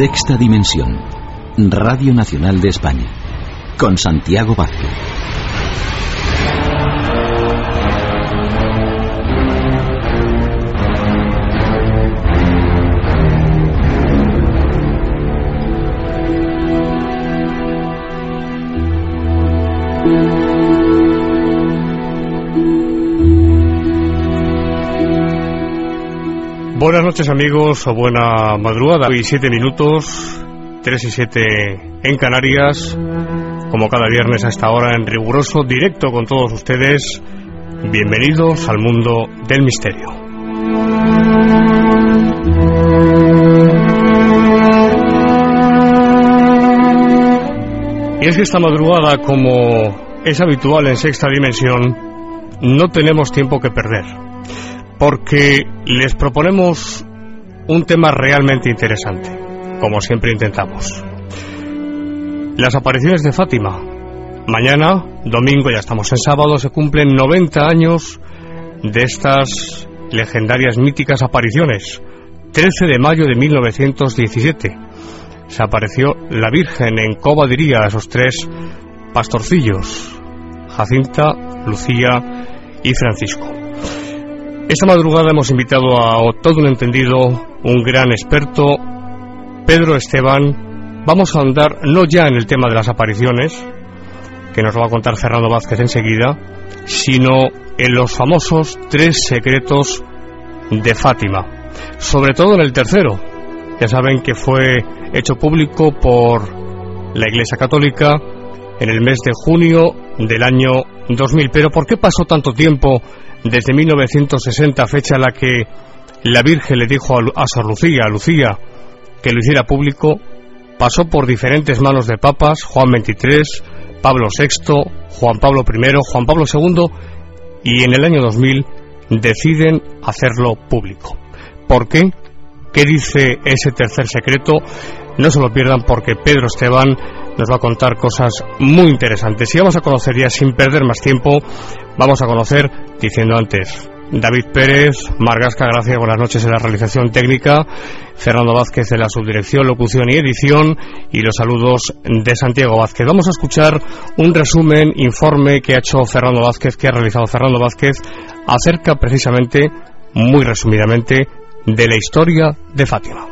Sexta Dimensión. Radio Nacional de España. Con Santiago Vázquez. Buenas noches amigos o buena madrugada. Hoy siete minutos, tres y siete en Canarias, como cada viernes a esta hora en riguroso directo con todos ustedes. Bienvenidos al mundo del misterio. Y es que esta madrugada, como es habitual en sexta dimensión, no tenemos tiempo que perder porque les proponemos un tema realmente interesante, como siempre intentamos. Las apariciones de Fátima. Mañana, domingo, ya estamos en sábado, se cumplen 90 años de estas legendarias míticas apariciones. 13 de mayo de 1917 se apareció la Virgen en Coba diría a esos tres pastorcillos, Jacinta, Lucía y Francisco. Esta madrugada hemos invitado a todo un entendido, un gran experto, Pedro Esteban. Vamos a andar no ya en el tema de las apariciones, que nos lo va a contar Fernando Vázquez enseguida, sino en los famosos tres secretos de Fátima. Sobre todo en el tercero. Ya saben que fue hecho público por la Iglesia Católica en el mes de junio del año 2000. Pero ¿por qué pasó tanto tiempo desde 1960, fecha en la que la Virgen le dijo a, Sor Lucía, Lucía, que lo hiciera público, pasó por diferentes manos de papas, Juan XXIII, Pablo VI, Juan Pablo I, Juan Pablo II, y en el año 2000 deciden hacerlo público. ¿Por qué? ¿Qué dice ese tercer secreto? No se lo pierdan porque Pedro Esteban nos va a contar cosas muy interesantes. Y vamos a conocer ya sin perder más tiempo, vamos a conocer, diciendo antes, David Pérez, Margasca, gracias, buenas noches en la realización técnica, Fernando Vázquez en la subdirección, locución y edición, y los saludos de Santiago Vázquez. Vamos a escuchar un resumen, informe que ha hecho Fernando Vázquez, que ha realizado Fernando Vázquez, acerca precisamente, muy resumidamente, de la historia de Fátima.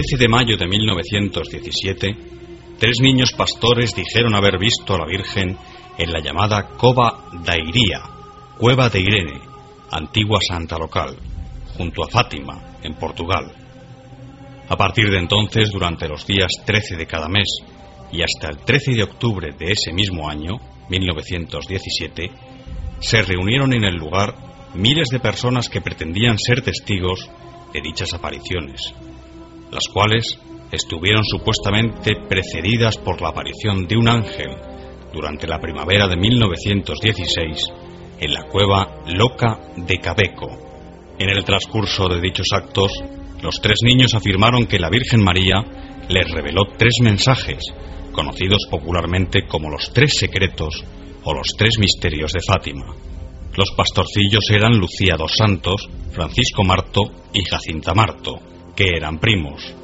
13 de mayo de 1917, tres niños pastores dijeron haber visto a la Virgen en la llamada Cova da Iría, Cueva de Irene, antigua santa local, junto a Fátima, en Portugal. A partir de entonces, durante los días 13 de cada mes y hasta el 13 de octubre de ese mismo año, 1917, se reunieron en el lugar miles de personas que pretendían ser testigos de dichas apariciones las cuales estuvieron supuestamente precedidas por la aparición de un ángel durante la primavera de 1916 en la cueva Loca de Cabeco. En el transcurso de dichos actos, los tres niños afirmaron que la Virgen María les reveló tres mensajes, conocidos popularmente como los tres secretos o los tres misterios de Fátima. Los pastorcillos eran Lucía dos Santos, Francisco Marto y Jacinta Marto que eran primos.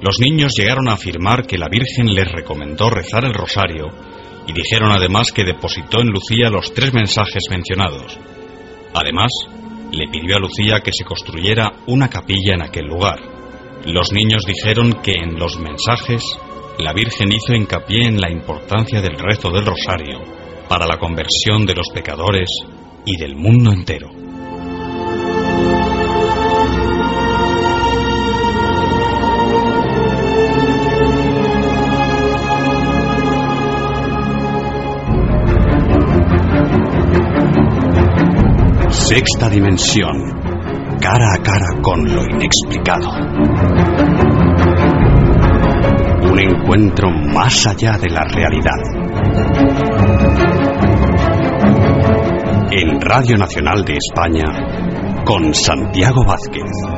Los niños llegaron a afirmar que la Virgen les recomendó rezar el rosario y dijeron además que depositó en Lucía los tres mensajes mencionados. Además, le pidió a Lucía que se construyera una capilla en aquel lugar. Los niños dijeron que en los mensajes la Virgen hizo hincapié en la importancia del rezo del rosario para la conversión de los pecadores y del mundo entero. Sexta dimensión. Cara a cara con lo inexplicado. Un encuentro más allá de la realidad. En Radio Nacional de España, con Santiago Vázquez.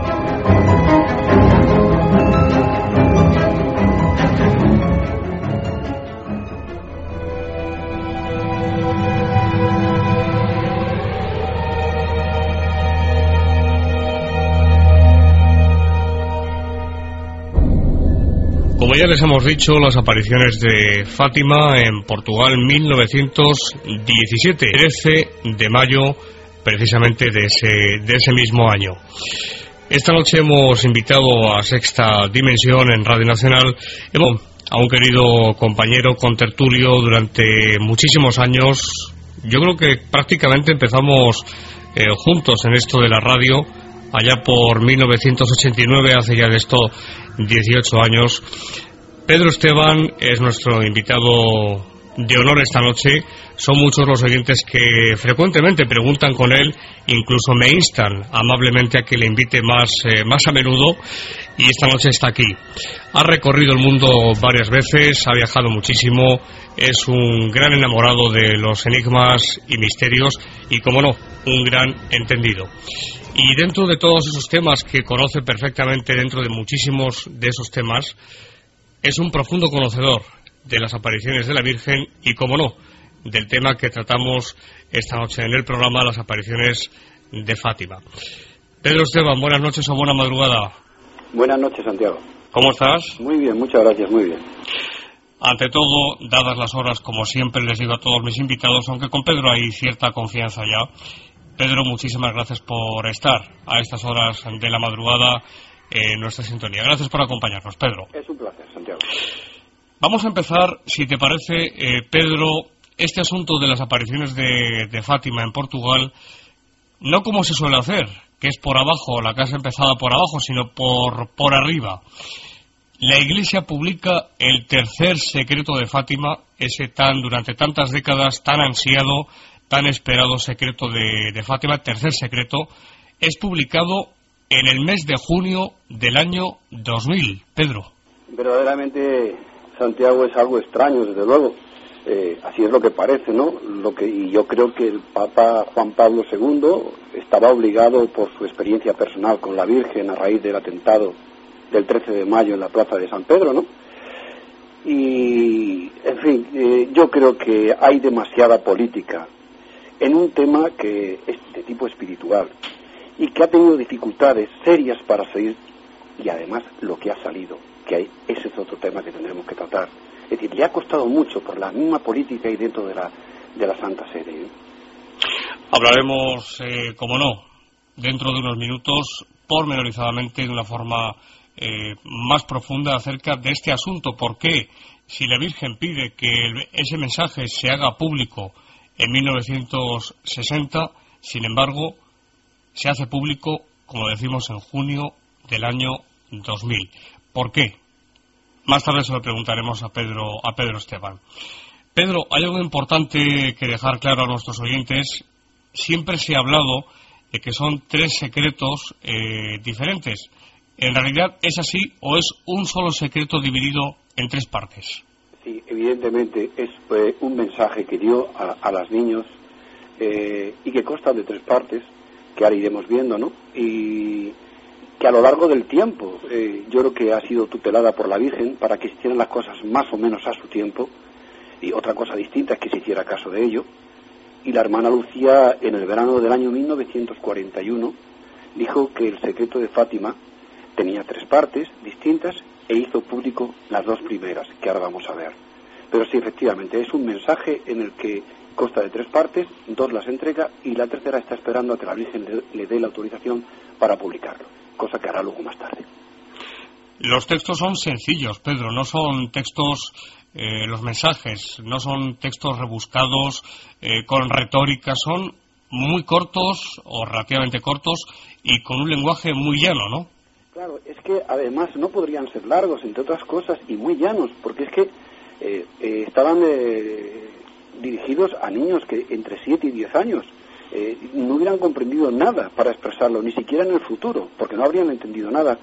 Ya les hemos dicho, las apariciones de Fátima en Portugal 1917, 13 de mayo precisamente de ese, de ese mismo año. Esta noche hemos invitado a Sexta Dimensión en Radio Nacional a un querido compañero con tertulio durante muchísimos años. Yo creo que prácticamente empezamos eh, juntos en esto de la radio allá por 1989, hace ya de esto 18 años. Pedro Esteban es nuestro invitado de honor esta noche. Son muchos los oyentes que frecuentemente preguntan con él, incluso me instan amablemente a que le invite más, eh, más a menudo y esta noche está aquí. Ha recorrido el mundo varias veces, ha viajado muchísimo, es un gran enamorado de los enigmas y misterios y, como no, un gran entendido. Y dentro de todos esos temas que conoce perfectamente, dentro de muchísimos de esos temas, es un profundo conocedor de las apariciones de la Virgen y, como no, del tema que tratamos esta noche en el programa, las apariciones de Fátima. Pedro Esteban, buenas noches o buena madrugada. Buenas noches, Santiago. ¿Cómo estás? Muy bien, muchas gracias, muy bien. Ante todo, dadas las horas, como siempre les digo a todos mis invitados, aunque con Pedro hay cierta confianza ya, Pedro, muchísimas gracias por estar a estas horas de la madrugada en nuestra sintonía. Gracias por acompañarnos, Pedro. Es un placer. Vamos a empezar, si te parece, eh, Pedro, este asunto de las apariciones de, de, Fátima en Portugal, no como se suele hacer, que es por abajo, la casa empezada por abajo, sino por, por arriba. La Iglesia publica el tercer secreto de Fátima, ese tan durante tantas décadas tan ansiado tan esperado secreto de, Fátima, tercer secreto, es publicado en el mes de junio del año 2000. Pedro. Verdaderamente, Santiago es algo extraño, desde luego. Eh, así es lo que parece, ¿no? Lo que, y yo creo que el Papa Juan Pablo II estaba obligado por su experiencia personal con la Virgen a raíz del atentado del 13 de mayo en la plaza de San Pedro, ¿no? Y, en fin, eh, yo creo que hay demasiada política en un tema que es de tipo espiritual y que ha tenido dificultades serias para salir y además lo que ha salido, que hay, ese es otro tema que tendremos que tratar. Es decir, le ha costado mucho por la misma política y dentro de la, de la Santa Sede. ¿eh? Hablaremos, eh, como no, dentro de unos minutos, pormenorizadamente, de una forma eh, más profunda acerca de este asunto. ¿Por qué? Si la Virgen pide que ese mensaje se haga público en 1960, sin embargo, se hace público, como decimos, en junio del año 2000. ¿Por qué? Más tarde se lo preguntaremos a Pedro, a Pedro Esteban. Pedro, hay algo importante que dejar claro a nuestros oyentes. Siempre se ha hablado de que son tres secretos eh, diferentes. ¿En realidad es así o es un solo secreto dividido en tres partes? Sí, evidentemente es eh, un mensaje que dio a, a los niños eh, y que consta de tres partes, que ahora iremos viendo, ¿no? Y que a lo largo del tiempo eh, yo creo que ha sido tutelada por la Virgen para que hicieran las cosas más o menos a su tiempo y otra cosa distinta es que se hiciera caso de ello. Y la hermana Lucía en el verano del año 1941 dijo que el secreto de Fátima tenía tres partes distintas e hizo público las dos primeras, que ahora vamos a ver. Pero sí, efectivamente, es un mensaje en el que consta de tres partes, dos las entrega y la tercera está esperando a que la Virgen le, dé la autorización para publicarlo, cosa que hará luego más tarde. Los textos son sencillos, Pedro, no son textos, eh, los mensajes, no son textos rebuscados eh, con retórica, son muy cortos o relativamente cortos y con un lenguaje muy llano, ¿no? Claro, es que además no podrían ser largos, entre otras cosas, y muy llanos, porque es que eh, eh, estaban eh, dirigidos a niños que entre 7 y 10 años. Eh, no hubieran comprendido nada para expresarlo, ni siquiera en el futuro, porque no habrían entendido nada.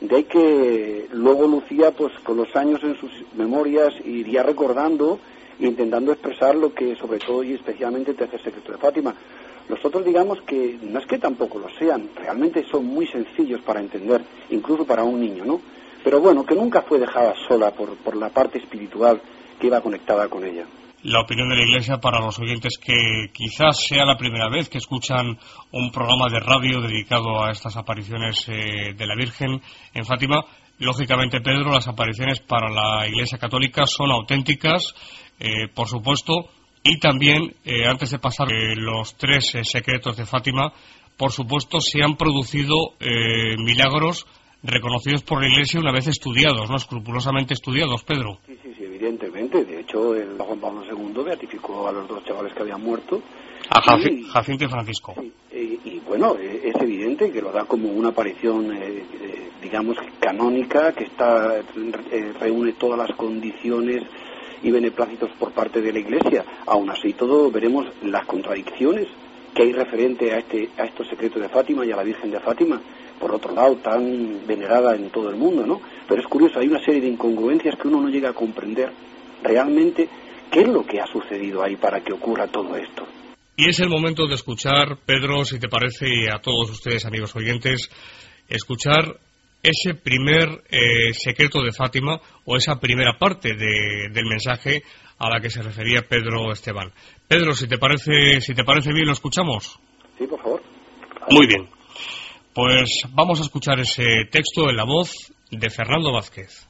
De ahí que luego Lucía, pues con los años en sus memorias, iría recordando e intentando expresar lo que, sobre todo y especialmente, el tercer secreto de Fátima. Nosotros digamos que no es que tampoco lo sean, realmente son muy sencillos para entender, incluso para un niño, ¿no? Pero bueno, que nunca fue dejada sola por, por la parte espiritual que iba conectada con ella la opinión de la Iglesia para los oyentes que quizás sea la primera vez que escuchan un programa de radio dedicado a estas apariciones eh, de la Virgen en Fátima. Lógicamente, Pedro, las apariciones para la Iglesia Católica son auténticas, eh, por supuesto, y también, eh, antes de pasar los tres secretos de Fátima, por supuesto, se han producido milagros reconocidos por la Iglesia una vez estudiados, ¿no? Escrupulosamente estudiados, Pedro. De hecho, el Juan Pablo II beatificó a los dos chavales que habían muerto. A Jacinto y Francisco. y, bueno, e, es evidente que lo da como una aparición, eh, eh, digamos, canónica, que está eh, reúne todas las condiciones y beneplácitos por parte de la Iglesia. Aún así, todo veremos las contradicciones que hay referente a, este, a estos secretos de Fátima y a la Virgen de Fátima por otro lado, tan venerada en todo el mundo, ¿no? Pero es curioso, hay una serie de incongruencias que uno no llega a comprender realmente qué es lo que ha sucedido ahí para que ocurra todo esto. Y es el momento de escuchar, Pedro, si te parece, y a todos ustedes, amigos oyentes, escuchar ese primer eh, secreto de Fátima o esa primera parte del mensaje a la que se refería Pedro Esteban. Pedro, si te parece, si te parece bien, lo escuchamos. Sí, por favor. Muy bien. Pues vamos a escuchar ese texto en la voz de Fernando Vázquez.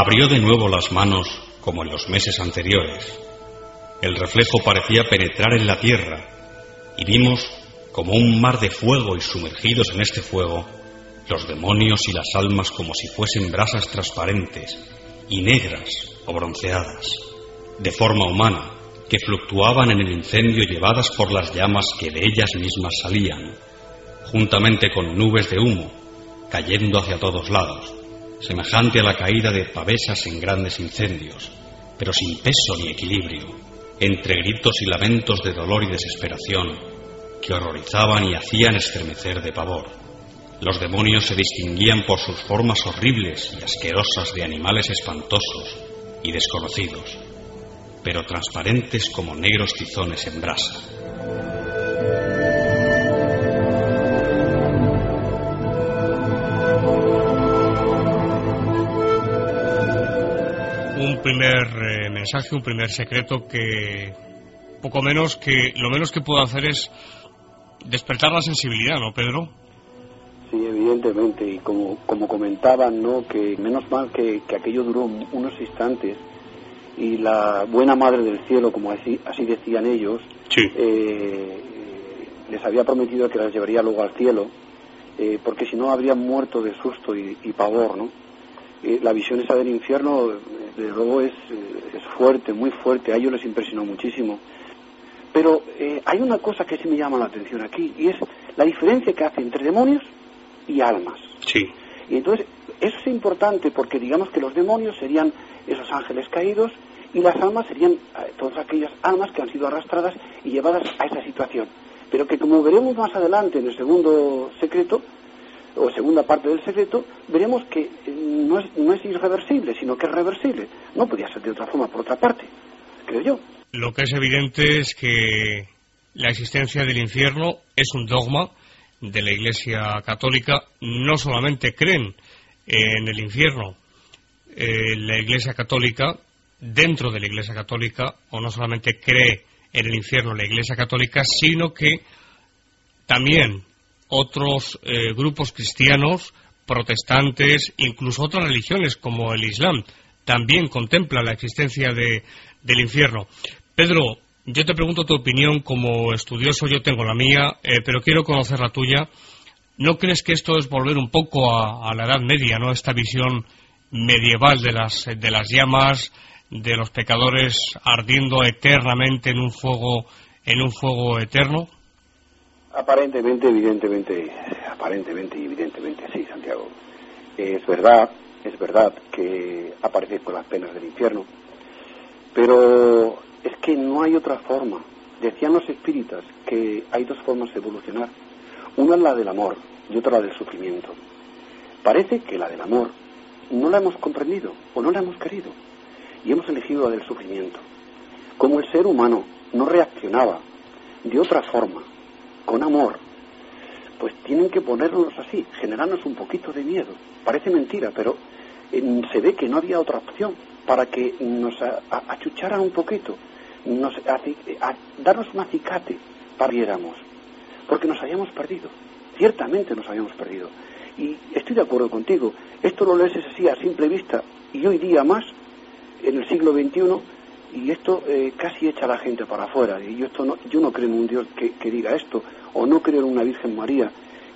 Abrió de nuevo las manos como en los meses anteriores. El reflejo parecía penetrar en la tierra y vimos como un mar de fuego y sumergidos en este fuego los demonios y las almas como si fuesen brasas transparentes y negras o bronceadas, de forma humana, que fluctuaban en el incendio llevadas por las llamas que de ellas mismas salían, juntamente con nubes de humo, cayendo hacia todos lados, semejante a la caída de pavesas en grandes incendios, pero sin peso ni equilibrio, entre gritos y lamentos de dolor y desesperación, que horrorizaban y hacían estremecer de pavor. Los demonios se distinguían por sus formas horribles y asquerosas de animales espantosos y desconocidos, pero transparentes como negros tizones en brasa. Un primer eh, mensaje, un primer secreto que poco menos que lo menos que puedo hacer es despertar la sensibilidad, ¿no, Pedro? Sí, evidentemente, y como, como comentaban, ¿no? que menos mal que, aquello duró unos instantes y la buena madre del cielo, como así, así decían ellos, eh, les había prometido que las llevaría luego al cielo, eh, porque si no habrían muerto de susto y, pavor, ¿no? Eh, la visión esa del infierno, desde luego, es, es fuerte, muy fuerte, a ellos les impresionó muchísimo. Pero hay una cosa que sí me llama la atención aquí, y es la diferencia que hace entre demonios y almas. Sí. Y entonces, eso es importante porque digamos que los demonios serían esos ángeles caídos y las almas serían eh, todas aquellas almas que han sido arrastradas y llevadas a esa situación. Pero que como veremos más adelante en el segundo secreto, o segunda parte del secreto, veremos que eh, no es, no es irreversible, sino que es reversible. No podía ser de otra forma, por otra parte, creo yo. Lo que es evidente es que la existencia del infierno es un dogma de la Iglesia Católica no solamente creen en el infierno, eh, la Iglesia Católica, dentro de la Iglesia Católica, o no solamente cree en el infierno la Iglesia Católica, sino que también otros eh, grupos cristianos, protestantes, incluso otras religiones como el Islam, también contemplan la existencia de, del infierno. Pedro, yo te pregunto tu opinión como estudioso, yo tengo la mía, eh, pero quiero conocer la tuya. ¿No crees que esto es volver un poco a, la Edad Media, no? Esta visión medieval de las, de las llamas, de los pecadores ardiendo eternamente en un fuego, en un fuego eterno. Aparentemente, evidentemente, aparentemente y evidentemente sí, Santiago. Es verdad, es verdad que aparece con las penas del infierno, pero es que no hay otra forma. Decían los espíritas que hay dos formas de evolucionar. Una es la del amor y otra la del sufrimiento. Parece que la del amor no la hemos comprendido o no la hemos querido y hemos elegido la del sufrimiento. Como el ser humano no reaccionaba de otra forma, con amor, pues tienen que ponernos así, generarnos un poquito de miedo. Parece mentira, pero eh, se ve que no había otra opción para que nos achucharan un poquito, nos, a, darnos un acicate para que porque nos habíamos perdido, ciertamente nos habíamos perdido. Y estoy de acuerdo contigo, esto lo lees así a simple vista y hoy día más, en el siglo XXI, y esto eh, casi echa a la gente para afuera. Y yo, esto no, yo no creo en un Dios que, que, diga esto, o no creo en una Virgen María,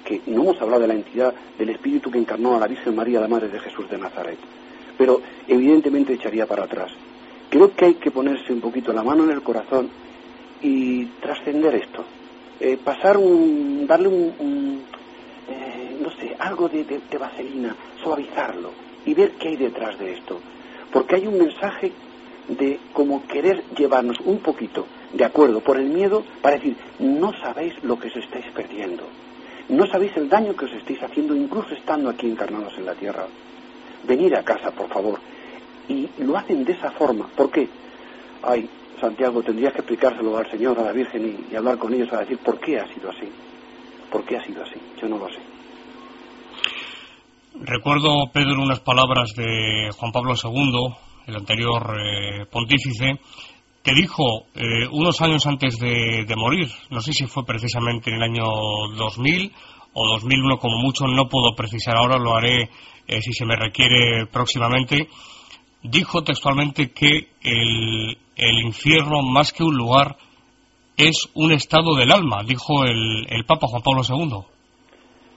que no hemos hablado de la entidad del Espíritu que encarnó a la Virgen María, la Madre de Jesús de Nazaret pero evidentemente echaría para atrás. Creo que hay que ponerse un poquito la mano en el corazón y trascender esto. Eh, pasar un, darle un, eh, no sé, algo de, de, vaselina, suavizarlo y ver qué hay detrás de esto. Porque hay un mensaje de como querer llevarnos un poquito de acuerdo por el miedo para decir, no sabéis lo que os estáis perdiendo. No sabéis el daño que os estáis haciendo incluso estando aquí encarnados en la tierra venir a casa, por favor. Y lo hacen de esa forma. ¿Por qué? Ay, Santiago, tendrías que explicárselo al Señor, a la Virgen y, hablar con ellos a decir por qué ha sido así. ¿Por qué ha sido así? Yo no lo sé. Recuerdo, Pedro, unas palabras de Juan Pablo II, el anterior eh, pontífice, que dijo eh, unos años antes de, morir, no sé si fue precisamente en el año 2000 o 2001 como mucho, no puedo precisar ahora, lo haré eh, si se me requiere próximamente, dijo textualmente que el, el, infierno, más que un lugar, es un estado del alma, dijo el, el Papa Juan Pablo II.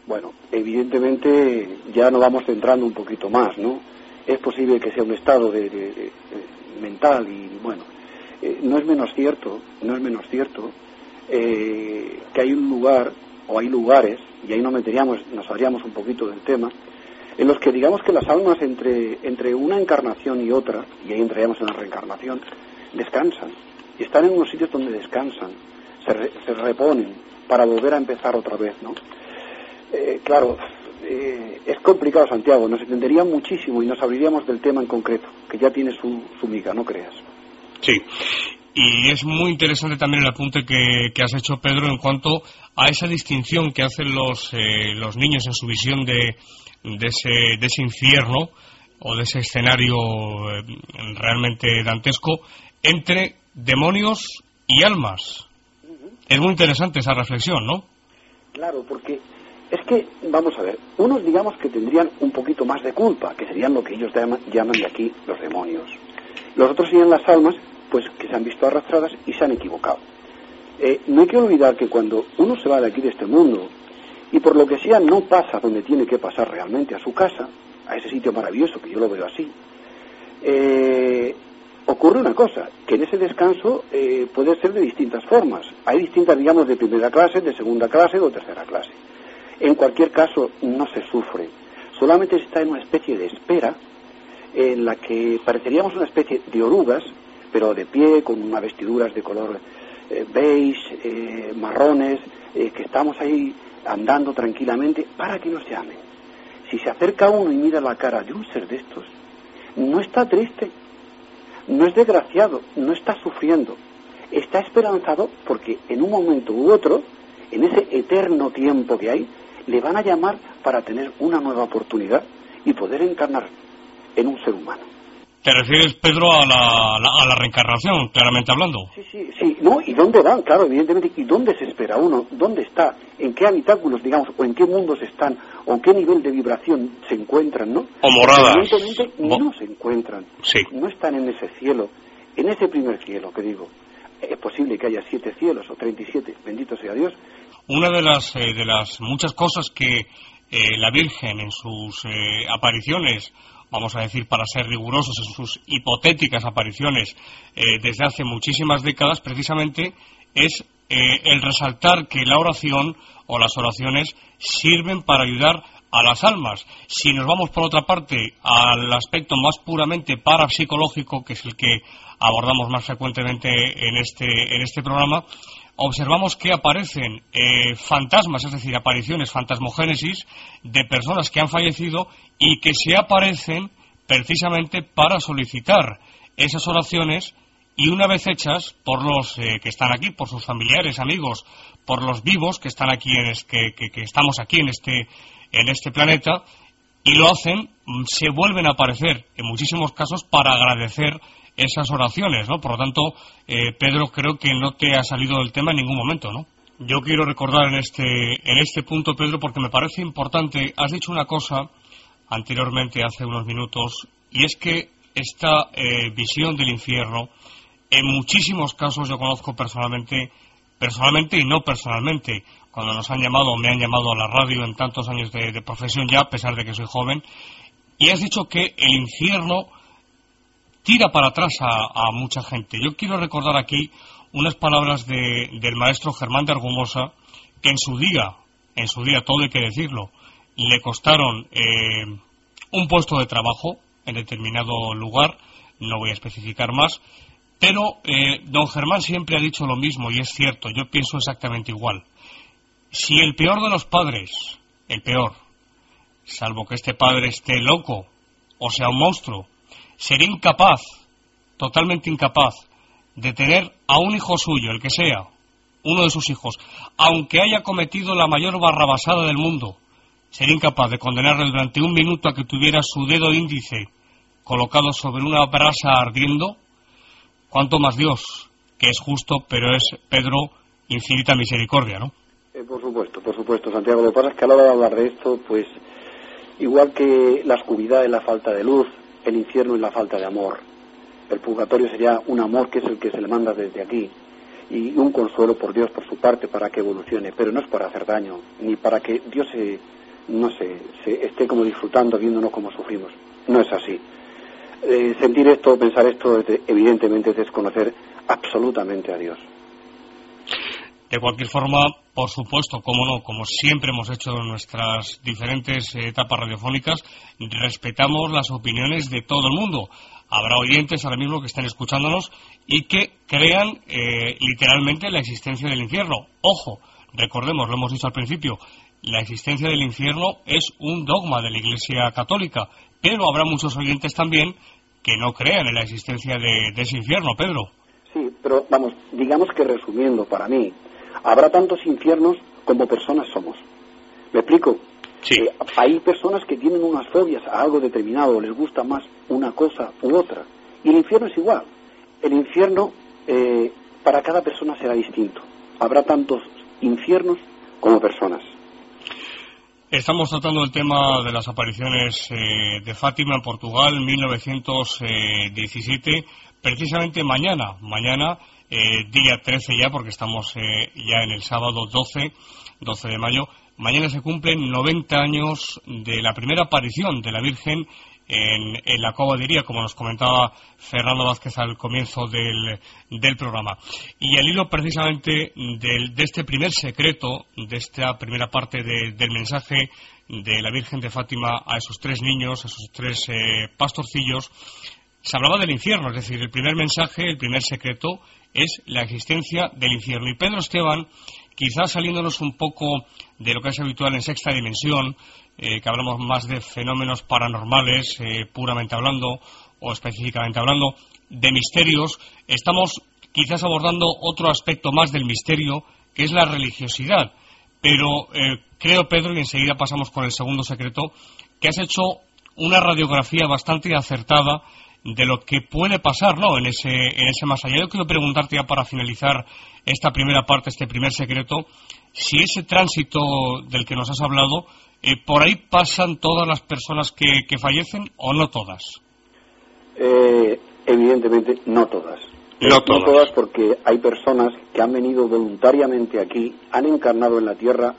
Bueno, evidentemente ya nos vamos centrando un poquito más, ¿no? Es posible que sea un estado de, mental y, bueno, eh, no es menos cierto, no es menos cierto eh, que hay un lugar o hay lugares, y ahí nos meteríamos, nos haríamos un poquito del tema, en los que digamos que las almas entre, entre una encarnación y otra, y ahí entraríamos en la reencarnación, descansan. Y están en unos sitios donde descansan, se, se reponen para volver a empezar otra vez, ¿no? Eh, claro, eh, es complicado, Santiago, nos entendería muchísimo y nos abriríamos del tema en concreto, que ya tiene su, su miga, no creas. Sí, y es muy interesante también el apunte que, que, has hecho, Pedro, en cuanto a esa distinción que hacen los, eh, los niños en su visión de, de ese, de ese infierno o de ese escenario eh, realmente dantesco entre demonios y almas. Es muy interesante esa reflexión, ¿no? Claro, porque es que, vamos a ver, unos digamos que tendrían un poquito más de culpa, que serían lo que ellos llaman, de aquí los demonios. Los otros serían las almas, pues que se han visto arrastradas y se han equivocado. Eh, no hay que olvidar que cuando uno se va de aquí de este mundo y por lo que sea no pasa donde tiene que pasar realmente, a su casa, a ese sitio maravilloso, que yo lo veo así, eh, ocurre una cosa, que en ese descanso eh, puede ser de distintas formas. Hay distintas, digamos, de primera clase, de segunda clase o tercera clase. En cualquier caso, no se sufre. Solamente se está en una especie de espera en la que pareceríamos una especie de orugas, pero de pie, con unas vestiduras de color eh, beige, marrones, que estamos ahí andando tranquilamente para que nos llamen. Si se acerca uno y mira la cara de un ser de estos, no está triste, no es desgraciado, no está sufriendo, está esperanzado porque en un momento u otro, en ese eterno tiempo que hay, le van a llamar para tener una nueva oportunidad y poder encarnar en un ser humano. ¿Te refieres, Pedro, a la, a la, reencarnación, claramente hablando? Sí, sí, sí. No, ¿y dónde van? Claro, evidentemente. ¿Y dónde se espera uno? ¿Dónde está? ¿En qué habitáculos, digamos, o en qué mundos están? ¿O en qué nivel de vibración se encuentran, no? O moradas. Evidentemente no se encuentran. Sí. No están en ese cielo, en ese primer cielo, que digo. Es posible que haya siete cielos o treinta y siete, bendito sea Dios. Una de las, eh, de las muchas cosas que eh, la Virgen en sus eh, apariciones vamos a decir, para ser rigurosos en sus hipotéticas apariciones eh, desde hace muchísimas décadas, precisamente es el resaltar que la oración o las oraciones sirven para ayudar a las almas. Si nos vamos por otra parte al aspecto más puramente parapsicológico, que es el que abordamos más frecuentemente en este, en este programa, observamos que aparecen eh, fantasmas, es decir, apariciones, fantasmogénesis de personas que han fallecido y que se aparecen precisamente para solicitar esas oraciones y una vez hechas por los eh, que están aquí, por sus familiares, amigos, por los vivos que están aquí, en que, que, estamos aquí en este, en este planeta, y lo hacen, mm, se vuelven a aparecer en muchísimos casos para agradecer esas oraciones, ¿no? Por lo tanto, eh, Pedro, creo que no te ha salido del tema en ningún momento, ¿no? Yo quiero recordar en este, en este punto, Pedro, porque me parece importante, has dicho una cosa anteriormente, hace unos minutos, y es que esta eh, visión del infierno, en muchísimos casos yo conozco personalmente, personalmente y no personalmente, cuando nos han llamado o me han llamado a la radio en tantos años de, profesión ya, a pesar de que soy joven, y has dicho que el infierno tira para atrás a, mucha gente. Yo quiero recordar aquí unas palabras del maestro Germán de Argumosa, que en su día, en su día, todo hay que decirlo, le costaron eh, un puesto de trabajo en determinado lugar, no voy a especificar más, pero eh, don Germán siempre ha dicho lo mismo y es cierto, yo pienso exactamente igual. Si el peor de los padres, el peor, salvo que este padre esté loco o sea un monstruo, sería incapaz, totalmente incapaz, de tener a un hijo suyo, el que sea, uno de sus hijos, aunque haya cometido la mayor barrabasada del mundo, sería incapaz de condenarle durante un minuto a que tuviera su dedo índice colocado sobre una brasa ardiendo, cuanto más Dios, que es justo, pero es, Pedro, infinita misericordia, ¿no? Eh, por supuesto, por supuesto, Santiago. Lo que pasa es que a la hora de hablar de esto, pues, igual que la oscuridad es la falta de luz, el infierno es la falta de amor. El purgatorio sería un amor que es el que se le manda desde aquí y un consuelo por Dios por su parte para que evolucione, pero no es para hacer daño, ni para que Dios se, no se esté como disfrutando viéndonos como sufrimos. No es así. Eh, sentir esto, pensar esto, evidentemente es desconocer absolutamente a Dios. De cualquier forma, por supuesto, como no, como siempre hemos hecho en nuestras diferentes etapas radiofónicas, respetamos las opiniones de todo el mundo. Habrá oyentes ahora mismo que estén escuchándonos y que crean eh, literalmente la existencia del infierno. Ojo, recordemos, lo hemos dicho al principio, la existencia del infierno es un dogma de la Iglesia Católica, pero habrá muchos oyentes también que no crean en la existencia de, de ese infierno, Pedro. Sí, pero vamos, digamos que resumiendo para mí, Habrá tantos infiernos como personas somos. ¿Me explico? Sí. Eh, hay personas que tienen unas fobias a algo determinado, les gusta más una cosa u otra. Y el infierno es igual. El infierno eh, para cada persona será distinto. Habrá tantos infiernos como personas. Estamos tratando el tema de las apariciones eh, de Fátima en Portugal, 1917, precisamente mañana. Mañana eh, día 13 ya, porque estamos eh, ya en el sábado 12, 12 de mayo. Mañana se cumplen 90 años de la primera aparición de la Virgen en, la Cova de como nos comentaba Fernando Vázquez al comienzo del, del programa. Y el hilo precisamente de este primer secreto, de esta primera parte del mensaje de la Virgen de Fátima a esos tres niños, a esos tres eh, pastorcillos, se hablaba del infierno, es decir, el primer mensaje, el primer secreto es la existencia del infierno. Y Pedro Esteban, quizás saliéndonos un poco de lo que es habitual en sexta dimensión, eh, que hablamos más de fenómenos paranormales, eh, puramente hablando, o específicamente hablando, de misterios, estamos quizás abordando otro aspecto más del misterio, que es la religiosidad. Pero eh, creo, Pedro, y enseguida pasamos con el segundo secreto, que has hecho una radiografía bastante acertada de lo que puede pasar ¿no? en, ese, en ese más allá. Yo quiero preguntarte ya para finalizar esta primera parte, este primer secreto, si ese tránsito del que nos has hablado, eh, por ahí pasan todas las personas que, que fallecen o no todas. Eh, evidentemente no todas. No todas. no todas porque hay personas que han venido voluntariamente aquí, han encarnado en la tierra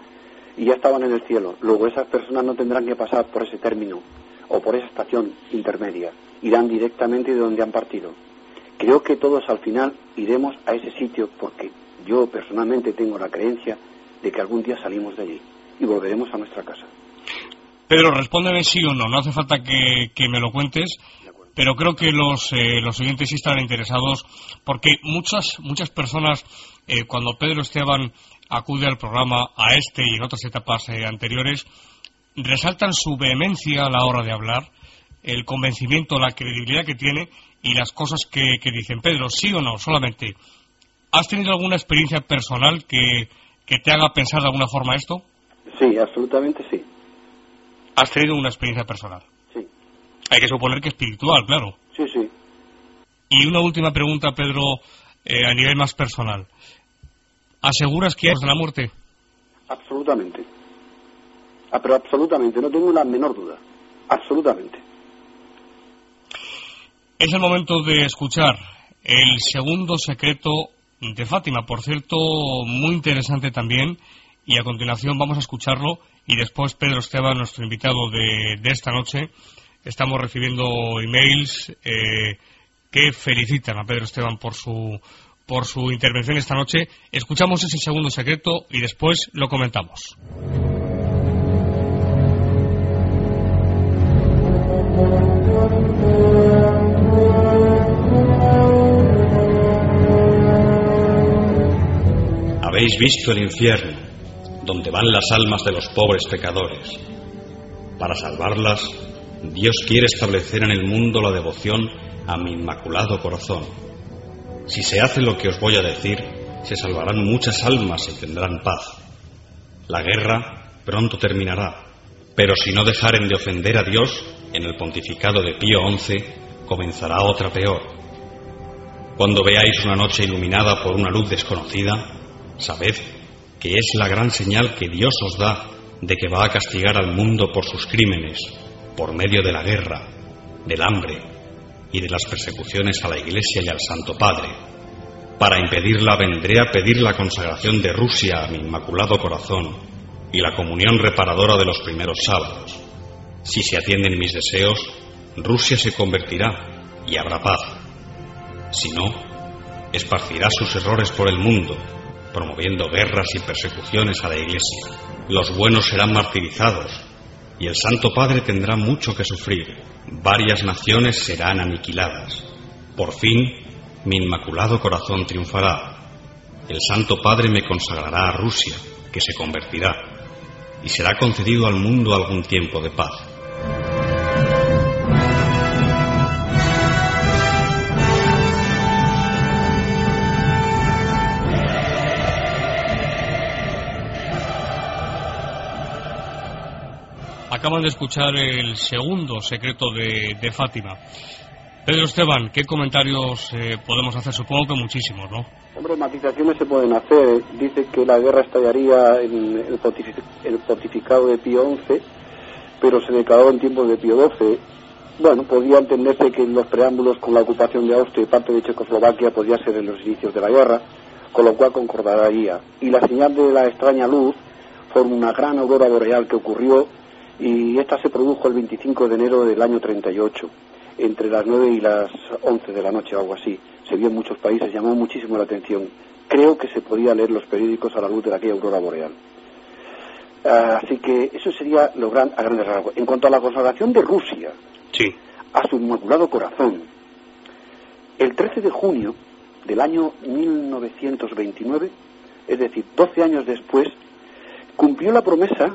y ya estaban en el cielo. Luego esas personas no tendrán que pasar por ese término o por esa estación intermedia irán directamente de donde han partido. Creo que todos al final iremos a ese sitio porque yo personalmente tengo la creencia de que algún día salimos de allí y volveremos a nuestra casa. Pedro, respóndeme sí o no, no hace falta que, me lo cuentes, pero creo que los, eh, los oyentes sí están interesados porque muchas, muchas personas, eh, cuando Pedro Esteban acude al programa a este y en otras etapas eh, anteriores, resaltan su vehemencia a la hora de hablar, el convencimiento, la credibilidad que tiene y las cosas que, que dicen. Pedro, sí o no, solamente, ¿has tenido alguna experiencia personal que, que te haga pensar de alguna forma esto? Sí, absolutamente sí. ¿Has tenido una experiencia personal? Sí. Hay que suponer que espiritual, claro. Sí, sí. Y una última pregunta, Pedro, eh, a nivel más personal. ¿Aseguras que hay la muerte? Absolutamente. Ah, pero absolutamente, no tengo la menor duda. Absolutamente. Es el momento de escuchar el segundo secreto de Fátima, por cierto, muy interesante también, y a continuación vamos a escucharlo y después Pedro Esteban, nuestro invitado de, esta noche, estamos recibiendo emails eh, que felicitan a Pedro Esteban por su por su intervención esta noche. Escuchamos ese segundo secreto y después lo comentamos. Habéis visto el infierno, donde van las almas de los pobres pecadores. Para salvarlas, Dios quiere establecer en el mundo la devoción a mi inmaculado corazón. Si se hace lo que os voy a decir, se salvarán muchas almas y tendrán paz. La guerra pronto terminará, pero si no dejaren de ofender a Dios, en el pontificado de Pío XI comenzará otra peor. Cuando veáis una noche iluminada por una luz desconocida, Sabed que es la gran señal que Dios os da de que va a castigar al mundo por sus crímenes, por medio de la guerra, del hambre y de las persecuciones a la Iglesia y al Santo Padre. Para impedirla vendré a pedir la consagración de Rusia a mi inmaculado corazón y la comunión reparadora de los primeros sábados. Si se atienden mis deseos, Rusia se convertirá y habrá paz. Si no, esparcirá sus errores por el mundo promoviendo guerras y persecuciones a la Iglesia. Los buenos serán martirizados y el Santo Padre tendrá mucho que sufrir. Varias naciones serán aniquiladas. Por fin, mi inmaculado corazón triunfará. El Santo Padre me consagrará a Rusia, que se convertirá, y será concedido al mundo algún tiempo de paz. Acaban de escuchar el segundo secreto de, Fátima. Pedro Esteban, ¿qué comentarios eh, podemos hacer? Supongo que muchísimos, ¿no? Hombre, matizaciones se pueden hacer. Dice que la guerra estallaría en el, pontificado de Pío XI, pero se declaró en tiempos de Pío XII. Bueno, podía entenderse que en los preámbulos con la ocupación de Austria y parte de Checoslovaquia podía ser en los inicios de la guerra, con lo cual concordaría. Y la señal de la extraña luz forma una gran aurora boreal que ocurrió y esta se produjo el 25 de enero del año 38, entre las 9 y las 11 de la noche o algo así. Se vio en muchos países, llamó muchísimo la atención. Creo que se podía leer los periódicos a la luz de aquella aurora boreal. Así que eso sería lo gran, a grandes rasgos. En cuanto a la consagración de Rusia sí. a su inmaculado corazón, el 13 de junio del año 1929, es decir, 12 años después, cumplió la promesa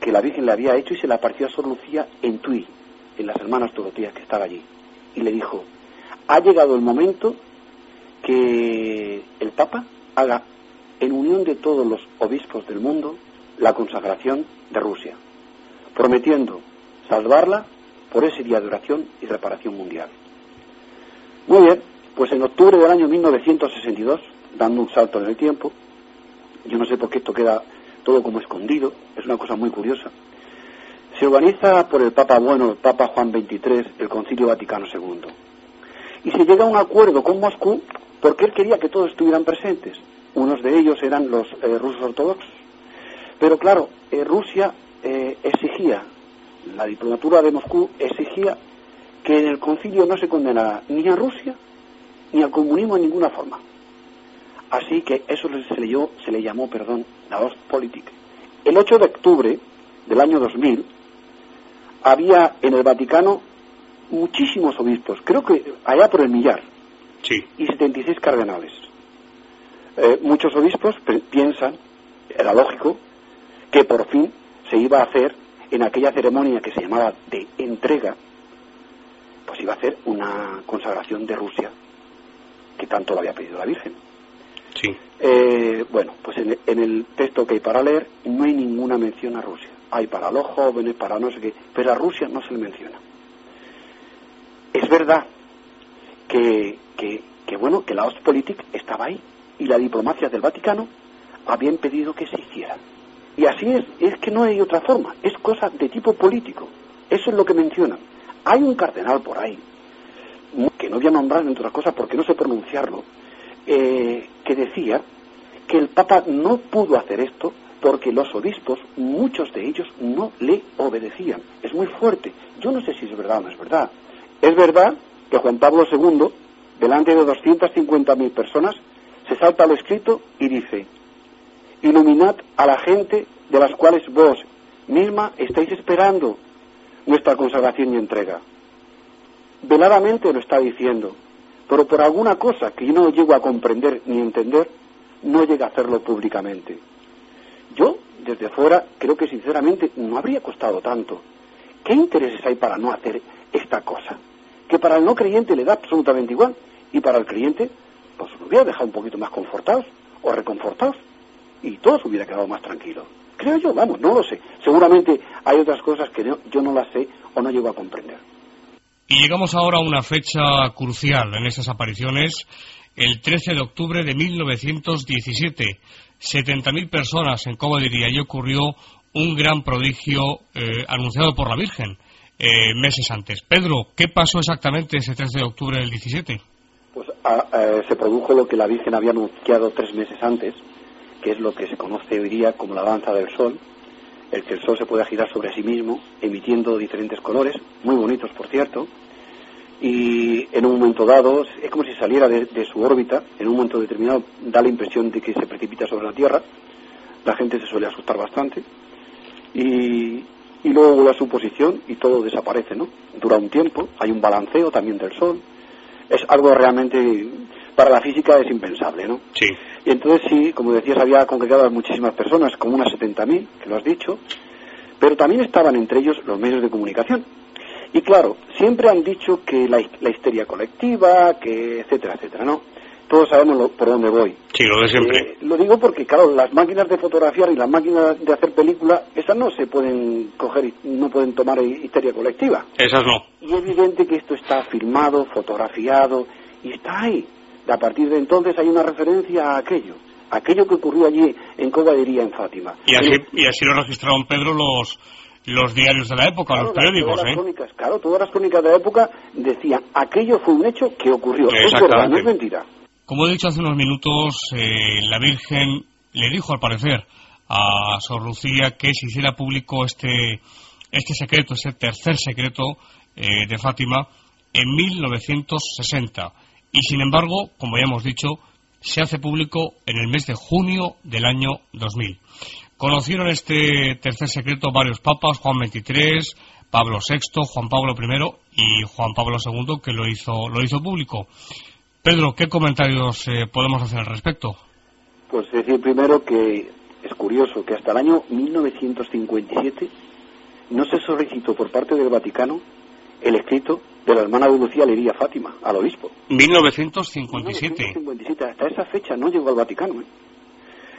que la Virgen le había hecho y se la partió a Sor Lucía en Tui, en las hermanas Doroteas que estaba allí. Y le dijo, ha llegado el momento que el Papa haga, en unión de todos los obispos del mundo, la consagración de Rusia, prometiendo salvarla por ese día de oración y reparación mundial. Muy bien, pues en octubre del año 1962, dando un salto en el tiempo, yo no sé por qué esto queda todo como escondido, es una cosa muy curiosa. Se organiza por el Papa Bueno, el Papa Juan XXIII, el Concilio Vaticano II. Y se llega a un acuerdo con Moscú porque él quería que todos estuvieran presentes. Unos de ellos eran los eh, rusos ortodoxos. Pero claro, eh, Rusia eh, exigía, la diplomatura de Moscú exigía que en el concilio no se condenara ni a Rusia ni al comunismo en ninguna forma. Así que eso se le, se le llamó, perdón, la Ostpolitik. El 8 de octubre del año 2000 había en el Vaticano muchísimos obispos, creo que allá por el millar, sí. y 76 cardenales. Eh, muchos obispos piensan, era lógico, que por fin se iba a hacer en aquella ceremonia que se llamaba de entrega, pues iba a hacer una consagración de Rusia, que tanto lo había pedido la Virgen. Sí. Eh, bueno, pues en, el texto que hay para leer no hay ninguna mención a Rusia. Hay para los jóvenes, para no sé qué, pero a Rusia no se le menciona. Es verdad que, que, que bueno, que la Ostpolitik estaba ahí y la diplomacia del Vaticano había impedido que se hiciera. Y así es, es que no hay otra forma, es cosa de tipo político. Eso es lo que mencionan. Hay un cardenal por ahí, que no voy a nombrar entre otras cosas porque no sé pronunciarlo, eh, que decía que el Papa no pudo hacer esto porque los obispos, muchos de ellos, no le obedecían. Es muy fuerte. Yo no sé si es verdad o no es verdad. Es verdad que Juan Pablo II, delante de 250.000 personas, se salta al escrito y dice, iluminad a la gente de las cuales vos misma estáis esperando nuestra consagración y entrega. Veladamente lo está diciendo, pero por alguna cosa que yo no llego a comprender ni entender, no llega a hacerlo públicamente. Yo, desde fuera, creo que sinceramente no habría costado tanto. ¿Qué intereses hay para no hacer esta cosa? Que para el no creyente le da absolutamente igual y para el creyente, pues lo hubiera dejado un poquito más confortados o reconfortados y todo hubiera quedado más tranquilo. Creo yo, vamos, no lo sé. Seguramente hay otras cosas que yo no las sé o no llego a comprender. Y llegamos ahora a una fecha crucial en esas apariciones, el 13 de octubre de 1917. 70.000 personas en Cova y ocurrió un gran prodigio eh, anunciado por la Virgen eh, meses antes. Pedro, ¿qué pasó exactamente ese 13 de octubre del 17? Pues ah, eh, se produjo lo que la Virgen había anunciado tres meses antes, que es lo que se conoce hoy día como la danza del sol, el que el sol se puede girar sobre sí mismo, emitiendo diferentes colores, muy bonitos por cierto, y en un momento dado, es como si saliera de, su órbita, en un momento determinado da la impresión de que se precipita sobre la Tierra, la gente se suele asustar bastante, y, y luego vuelve a su posición y todo desaparece, ¿no? Dura un tiempo, hay un balanceo también del Sol, es algo realmente para la física es impensable, ¿no? Sí. Y entonces sí, como decías, había congregado a muchísimas personas, como unas 70.000, que lo has dicho, pero también estaban entre ellos los medios de comunicación. Y claro, siempre han dicho que la, histeria colectiva, que etcétera, etcétera, ¿no? Todos sabemos por dónde voy. Sí, lo de siempre. Eh, lo digo porque, claro, las máquinas de fotografiar y las máquinas de hacer película, esas no se pueden coger, no pueden tomar histeria colectiva. Esas no. Y es evidente que esto está filmado, fotografiado, y está ahí a partir de entonces hay una referencia a aquello, aquello que ocurrió allí en Cobadería, en Fátima. Y así, y así lo registraron Pedro los los diarios de la época, los periódicos, todas las ¿eh? claro, todas las crónicas de la época decían aquello fue un hecho que ocurrió, es verdad, no es mentira. Como he dicho hace unos minutos, eh, la Virgen le dijo, al parecer, a Sor Lucía que se hiciera público este, este secreto, este tercer secreto eh, de Fátima, en 1960 y sin embargo, como ya hemos dicho, se hace público en el mes de junio del año 2000. Conocieron este tercer secreto varios papas, Juan XXIII, Pablo VI, Juan Pablo I y Juan Pablo II, que lo hizo, lo hizo público. Pedro, ¿qué comentarios eh, podemos hacer al respecto? Pues decir primero que es curioso que hasta el año 1957 no se solicitó por parte del Vaticano el escrito de la hermana de Lucía Lería Fátima, al obispo. 1957. 1957. Hasta esa fecha no llegó al Vaticano. ¿eh?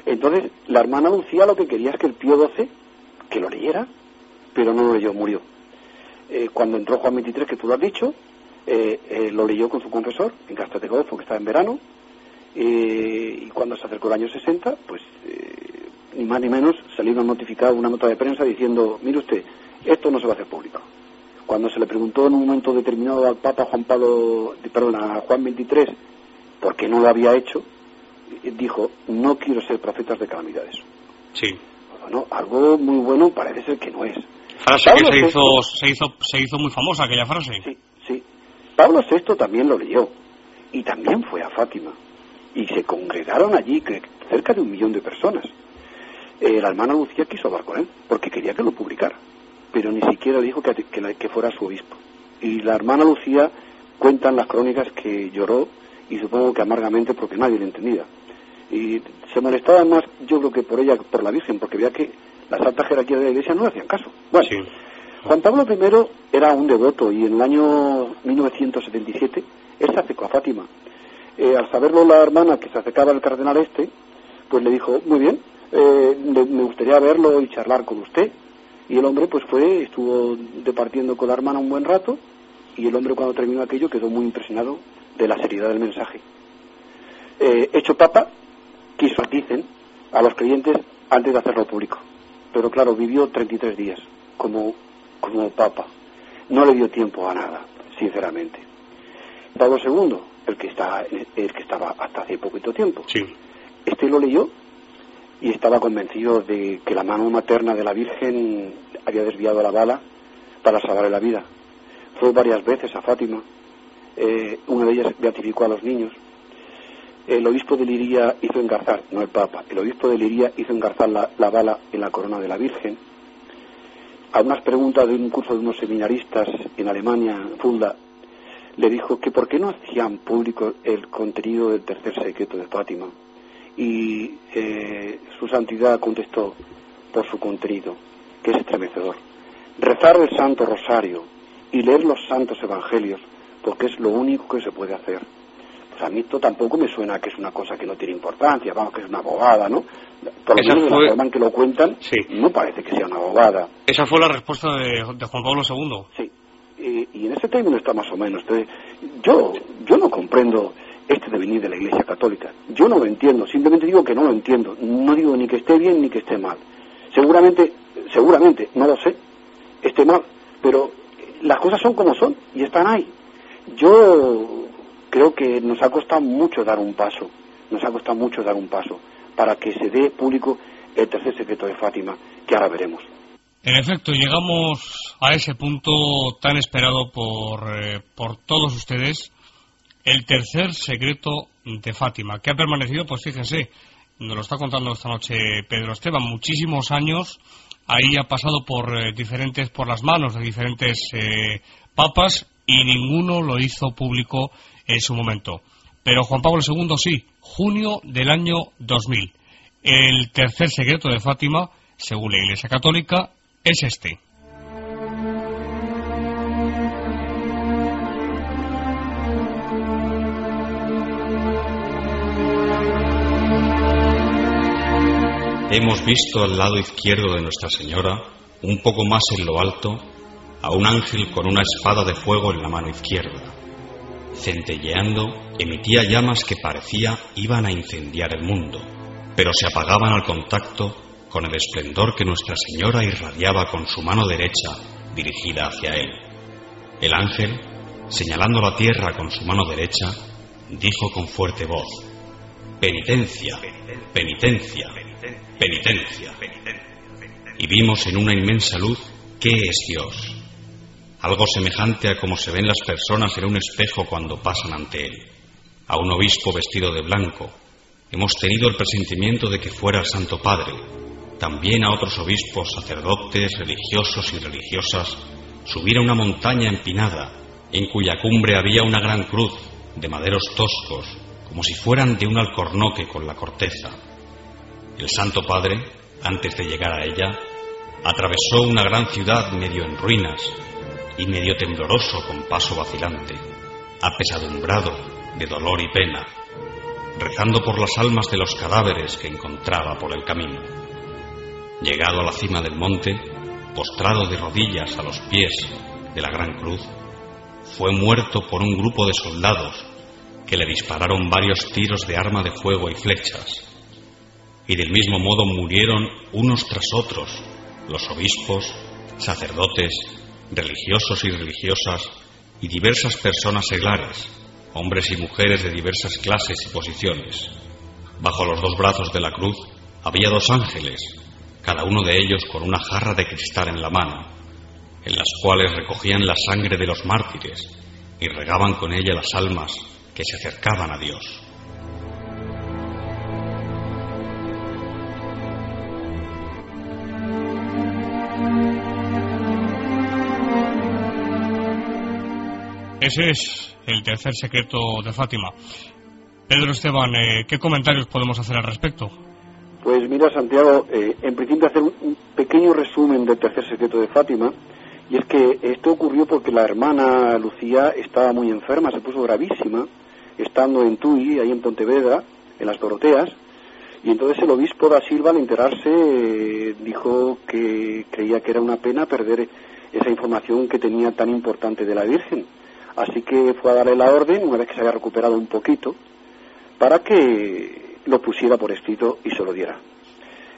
Entonces, la hermana Lucía lo que quería es que el Pío XII, que lo leyera, pero no lo leyó, murió. Eh, cuando entró Juan XXIII, que tú lo has dicho, eh, lo leyó con su confesor en Castel de Golfo, que estaba en verano, y cuando se acercó el año 60, pues ni más ni menos salió una notificada, una nota de prensa diciendo, mire usted, esto no se va a hacer público cuando se le preguntó en un momento determinado al Papa Juan Pablo, perdón, a Juan XXIII, por qué no lo había hecho, dijo, no quiero ser profeta de calamidades. Sí. Bueno, algo muy bueno parece ser que no es. Frase que se hizo, se, hizo, se hizo muy famosa aquella frase. Sí, sí. Pablo VI también lo leyó y también fue a Fátima. y se congregaron allí cerca de un millón de personas. Eh, la hermana Lucía quiso hablar con él porque quería que lo publicara, pero ni siquiera dijo que, que, fuera su obispo. Y la hermana Lucía cuenta en las crónicas que lloró y supongo que amargamente porque nadie le entendía. Y se molestaba más, yo creo que por ella, por la Virgen, porque veía que las altas jerarquías de la Iglesia no le hacían caso. Bueno, Juan Pablo I era un devoto y en el año 1977 él se acercó a Fátima. Eh, al saberlo la hermana que se acercaba al cardenal este, pues le dijo, muy bien, eh, me gustaría verlo y charlar con usted. Y el hombre pues fue, estuvo departiendo con la hermana un buen rato y el hombre cuando terminó aquello quedó muy impresionado de la seriedad del mensaje. Eh, hecho papa, quiso, dicen, a los creyentes antes de hacerlo público. Pero claro, vivió 33 días como, como papa. No le dio tiempo a nada, sinceramente. Pablo II, el que, está, el que estaba hasta hace poquito tiempo, sí. este lo leyó y estaba convencido de que la mano materna de la Virgen había desviado la bala para salvarle la vida. Fue varias veces a Fátima, eh, una de ellas beatificó a los niños. El obispo de Liria hizo engarzar, no el Papa, el obispo de Liria hizo engarzar la, bala en la corona de la Virgen. A unas preguntas de un curso de unos seminaristas en Alemania, Fulda, le dijo que por qué no hacían público el contenido del tercer secreto de Fátima y eh, su santidad contestó por su contenido, que es estremecedor. Rezar el Santo Rosario y leer los santos evangelios, porque es lo único que se puede hacer. Pues a mí esto tampoco me suena que es una cosa que no tiene importancia, vamos, que es una abogada, ¿no? Por lo menos de la forma en que lo cuentan, no parece que sea una abogada. Esa fue la respuesta de, Juan Pablo II. Sí, y, y, en ese término está más o menos. Entonces, yo, yo no comprendo este devenir de la Iglesia Católica. Yo no lo entiendo, simplemente digo que no lo entiendo. No digo ni que esté bien ni que esté mal. Seguramente, seguramente, no lo sé, esté mal, pero las cosas son como son y están ahí. Yo creo que nos ha costado mucho dar un paso, nos ha costado mucho dar un paso para que se dé público el tercer secreto de Fátima, que ahora veremos. En efecto, llegamos a ese punto tan esperado por, eh, por todos ustedes el tercer secreto de Fátima, que ha permanecido, pues fíjense, nos lo está contando esta noche Pedro Esteban, muchísimos años, ahí ha pasado por eh, diferentes, por las manos de diferentes eh, papas y ninguno lo hizo público en su momento. Pero Juan Pablo II sí, junio del año 2000. El tercer secreto de Fátima, según la Iglesia Católica, es este. Hemos visto al lado izquierdo de Nuestra Señora, un poco más en lo alto, a un ángel con una espada de fuego en la mano izquierda. Centelleando, emitía llamas que parecía iban a incendiar el mundo, pero se apagaban al contacto con el esplendor que Nuestra Señora irradiaba con su mano derecha dirigida hacia él. El ángel, señalando la tierra con su mano derecha, dijo con fuerte voz, Penitencia, penitencia, penitencia. Y vimos en una inmensa luz qué es Dios. Algo semejante a como se ven las personas en un espejo cuando pasan ante Él. A un obispo vestido de blanco. Hemos tenido el presentimiento de que fuera el Santo Padre. También a otros obispos, sacerdotes, religiosos y religiosas, subir a una montaña empinada, en cuya cumbre había una gran cruz de maderos toscos, como si fueran de un alcornoque con la corteza el Santo Padre, antes de llegar a ella, atravesó una gran ciudad medio en ruinas y medio tembloroso con paso vacilante, apesadumbrado de dolor y pena, rezando por las almas de los cadáveres que encontraba por el camino. Llegado a la cima del monte, postrado de rodillas a los pies de la gran cruz, fue muerto por un grupo de soldados que le dispararon varios tiros de arma de fuego y flechas y del mismo modo murieron unos tras otros los obispos, sacerdotes, religiosos y religiosas y diversas personas seglares, hombres y mujeres de diversas clases y posiciones. Bajo los dos brazos de la cruz había dos ángeles, cada uno de ellos con una jarra de cristal en la mano, en las cuales recogían la sangre de los mártires y regaban con ella las almas que se acercaban a Dios. Ese es el tercer secreto de Fátima. Pedro Esteban, eh, ¿qué comentarios podemos hacer al respecto? Pues mira, Santiago, eh, en principio hacer un pequeño resumen del tercer secreto de Fátima, y es que esto ocurrió porque la hermana Lucía estaba muy enferma, se puso gravísima, estando en Tui, ahí en Pontevedra, en las Doroteas, y entonces el obispo da Silva al enterarse eh, dijo que creía que era una pena perder esa información que tenía tan importante de la Virgen. Así que fue a darle la orden, una vez que se había recuperado un poquito, para que lo pusiera por escrito y se lo diera.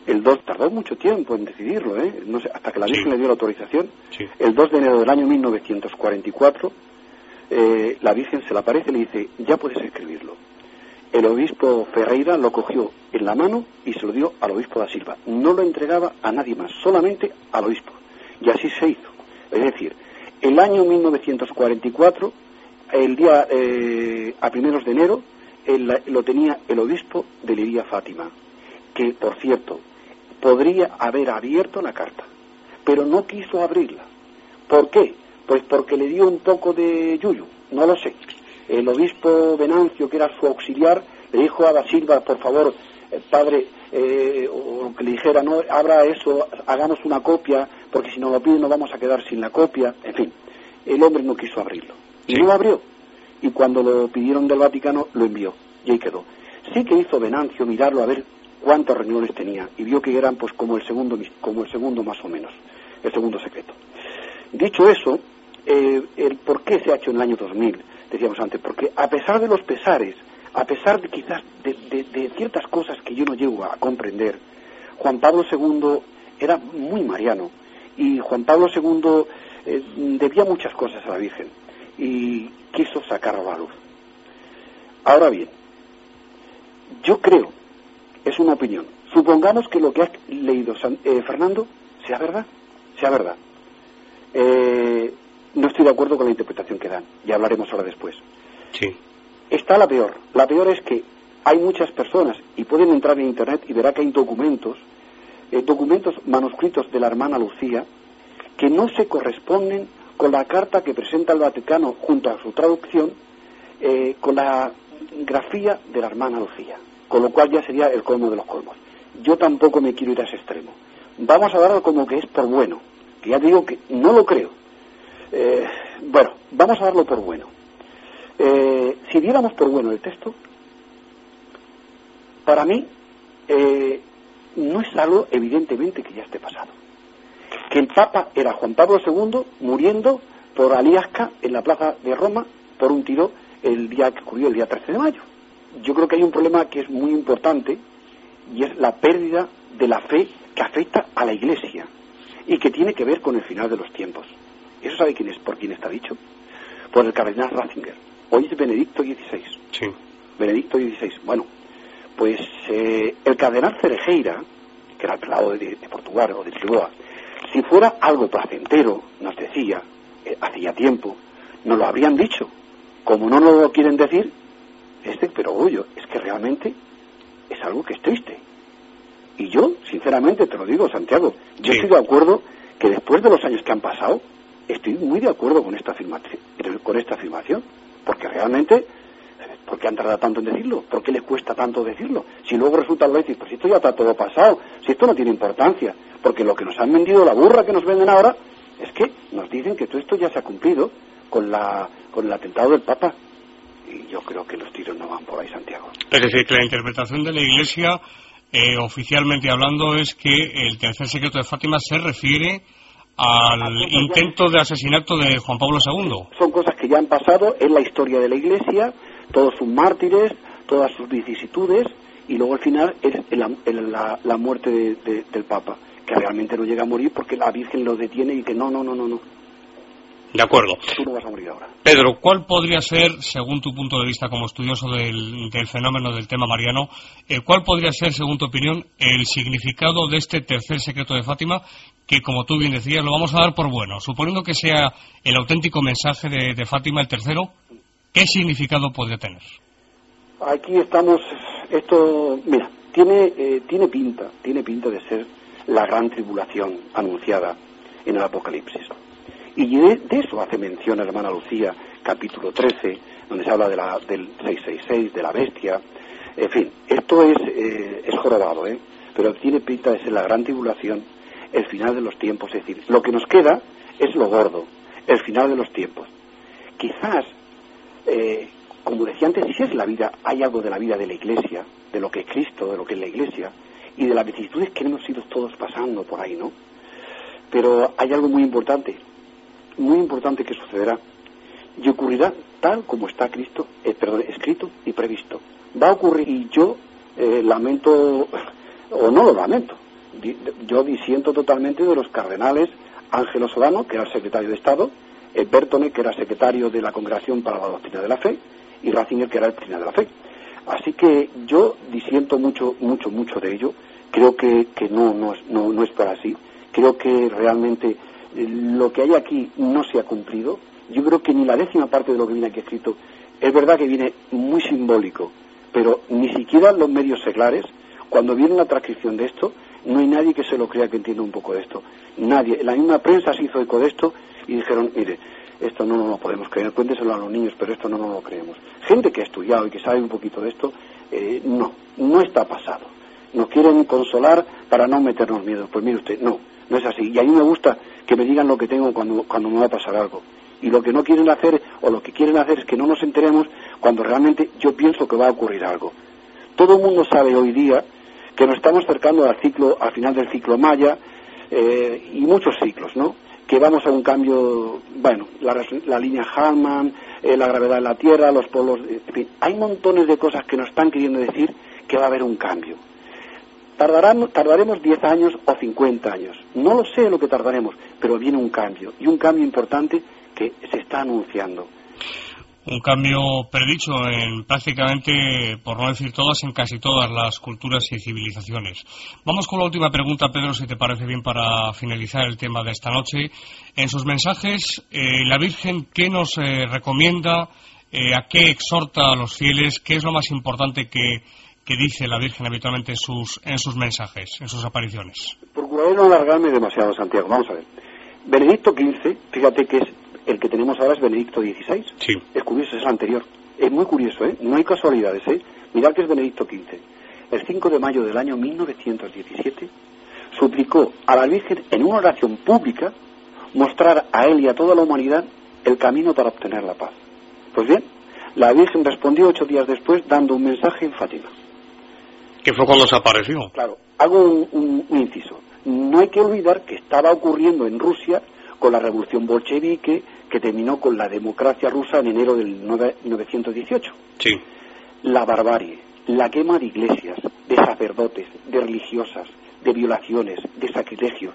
El 2 tardó mucho tiempo en decidirlo, ¿eh? no sé, hasta que la Virgen le dio la autorización. El 2 de enero del año 1944, eh, la Virgen se le aparece y le dice, ya puedes escribirlo. El obispo Ferreira lo cogió en la mano y se lo dio al obispo da Silva. No lo entregaba a nadie más, solamente al obispo. Y así se hizo. Es decir, el año 1944, el día eh, a primeros de enero, lo tenía el obispo de Liria Fátima, que por cierto podría haber abierto la carta, pero no quiso abrirla. ¿Por qué? Pues porque le dio un poco de yuyu, no lo sé. El obispo Venancio, que era su auxiliar, le dijo a Da Silva, por favor, eh, padre, eh, o que le dijera, no, abra eso, hagamos una copia, porque si no lo piden nos vamos a quedar sin la copia. En fin, el hombre no quiso abrirlo. Y no lo abrió. Y cuando lo pidieron del Vaticano, lo envió. Y ahí quedó. Sí que hizo Venancio mirarlo a ver cuántos renglores tenía. Y vio que eran pues como el segundo, como el segundo más o menos. El segundo secreto. Dicho eso, eh, el por qué se ha hecho en el año 2000, decíamos antes, porque a pesar de los pesares, a pesar de quizás de, ciertas cosas que yo no llego a comprender, Juan Pablo II era muy mariano y Juan Pablo II eh, debía muchas cosas a la Virgen y quiso sacarlo a la luz. Ahora bien, yo creo, es una opinión, supongamos que lo que ha leído eh, Fernando sea verdad, sea verdad. Eh, no estoy de acuerdo con la interpretación que dan, y hablaremos ahora después. Sí. Está la peor. La peor es que hay muchas personas, y pueden entrar en Internet y verá que hay documentos, eh, documentos manuscritos de la hermana Lucía, que no se corresponden con la carta que presenta el Vaticano junto a su traducción, eh, con la grafía de la hermana Lucía, con lo cual ya sería el colmo de los colmos. Yo tampoco me quiero ir a ese extremo. Vamos a darlo como que es por bueno, que ya digo que no lo creo, eh, bueno, vamos a darlo por bueno. Eh, si diéramos por bueno el texto, para mí eh, no es algo evidentemente que ya esté pasado. Que el Papa era Juan Pablo II muriendo por Aliasca en la plaza de Roma por un tiro el día que ocurrió el día 13 de mayo. Yo creo que hay un problema que es muy importante y es la pérdida de la fe que afecta a la Iglesia y que tiene que ver con el final de los tiempos. ¿Eso sabe quién es, por quién está dicho? Por el cardenal Ratzinger. Hoy es Benedicto XVI. Sí. Benedicto XVI. Bueno, pues eh, el cardenal Cerejeira, que era el prelado de, Portugal o de Lisboa, si fuera algo placentero, nos decía, eh, hacía tiempo, nos lo habrían dicho. Como no nos lo quieren decir, este, pero oye, es que realmente es algo que es triste. Y yo, sinceramente, te lo digo, Santiago, yo estoy de acuerdo que después de los años que han pasado, estoy muy de acuerdo con esta afirmación, con esta afirmación porque realmente, ¿por qué han tardado tanto en decirlo? ¿Por qué les cuesta tanto decirlo? Si luego resulta lo decir, pues esto ya está todo pasado, si esto no tiene importancia, porque lo que nos han vendido, la burra que nos venden ahora, es que nos dicen que todo esto ya se ha cumplido con, la, con el atentado del Papa. Y yo creo que los tiros no van por ahí, Santiago. Es decir, que la interpretación de la Iglesia, eh, oficialmente hablando, es que el tercer secreto de Fátima se refiere al intento de asesinato de Juan Pablo II. Son cosas que ya han pasado en la historia de la Iglesia, todos sus mártires, todas sus vicisitudes, y luego al final es la, muerte del Papa, que realmente no llega a morir porque la Virgen lo detiene y que no, no, no, no, no. De acuerdo. Tú no vas a morir ahora. Pedro, ¿cuál podría ser, según tu punto de vista como estudioso del, fenómeno del tema mariano, eh, cuál podría ser, según tu opinión, el significado de este tercer secreto de Fátima que, como tú bien decías, lo vamos a dar por bueno. Suponiendo que sea el auténtico mensaje de, Fátima el tercero, ¿qué significado podría tener? Aquí estamos, esto, mira, tiene, eh, tiene pinta, tiene pinta de ser la gran tribulación anunciada en el Apocalipsis. Y de, eso hace mención hermana Lucía, capítulo 13, donde se habla de la, del 666, de la bestia. En fin, esto es, eh, es jorobado, ¿eh? pero tiene pinta de ser la gran tribulación, el final de los tiempos. Es decir, lo que nos queda es lo gordo, el final de los tiempos. Quizás, eh, como decía antes, si es la vida, hay algo de la vida de la Iglesia, de lo que es Cristo, de lo que es la Iglesia, y de las vicisitudes que hemos ido todos pasando por ahí, ¿no? Pero hay algo muy importante, muy importante que sucederá, y ocurrirá tal como está Cristo, eh, perdón, escrito y previsto. Va a ocurrir, y yo eh, lamento, o no lo lamento, yo disiento totalmente de los cardenales Ángelo Solano, que era secretario de Estado, eh, Bertone, que era secretario de la Congregación para la Doctrina de la Fe, y Ratzinger, que era el Doctrina de la Fe. Así que yo disiento mucho, mucho, mucho de ello. Creo que, que no, no, no, no es para así. Creo que realmente lo que hay aquí no se ha cumplido. Yo creo que ni la décima parte de lo que viene aquí escrito es verdad que viene muy simbólico, pero ni siquiera los medios seglares, cuando viene la transcripción de esto, no hay nadie que se lo crea que entienda un poco de esto. Nadie. La misma prensa se hizo eco de esto y dijeron, mire, esto no nos lo podemos creer, cuénteselo a los niños, pero esto no nos lo creemos. Gente que ha estudiado y que sabe un poquito de esto, eh, no, no está pasado. Nos quieren consolar para no meternos miedo. Pues mire usted, no, no es así. Y a mí me gusta que me digan lo que tengo cuando, cuando me va a pasar algo. Y lo que no quieren hacer, o lo que quieren hacer es que no nos enteremos cuando realmente yo pienso que va a ocurrir algo. Todo el mundo sabe hoy día que nos estamos acercando al ciclo, al final del ciclo Maya, eh, y muchos ciclos, ¿no? Que vamos a un cambio, bueno, la, línea Harman, eh, la gravedad de la Tierra, los polos, en fin, hay montones de cosas que nos están queriendo decir que va a haber un cambio. Tardaremos 10 años o 50 años. No lo sé lo que tardaremos, pero viene un cambio, y un cambio importante que se está anunciando un cambio predicho en prácticamente, por no decir todas, en casi todas las culturas y civilizaciones. Vamos con la última pregunta, Pedro, si te parece bien para finalizar el tema de esta noche. En sus mensajes, eh, la Virgen, ¿qué nos eh, recomienda? Eh, ¿A qué exhorta a los fieles? ¿Qué es lo más importante que, dice la Virgen habitualmente en sus, en sus mensajes, en sus apariciones? Procuraré no alargarme demasiado, Santiago. Vamos a ver. Benedicto XV, fíjate que es el que tenemos ahora es Benedicto XVI. Sí. Es curioso, es el anterior. Es muy curioso, ¿eh? No hay casualidades, ¿eh? Mirad que es Benedicto XV. El 5 de mayo del año 1917 suplicó a la Virgen en una oración pública mostrar a él y a toda la humanidad el camino para obtener la paz. Pues bien, la Virgen respondió ocho días después dando un mensaje en Fátima. ¿Qué fue cuando se apareció? Claro, hago un inciso. No hay que olvidar que estaba ocurriendo en Rusia con la revolución bolchevique que terminó con la democracia rusa en enero del 1918. Sí. La barbarie, la quema de iglesias, de sacerdotes, de religiosas, de violaciones, de sacrilegio,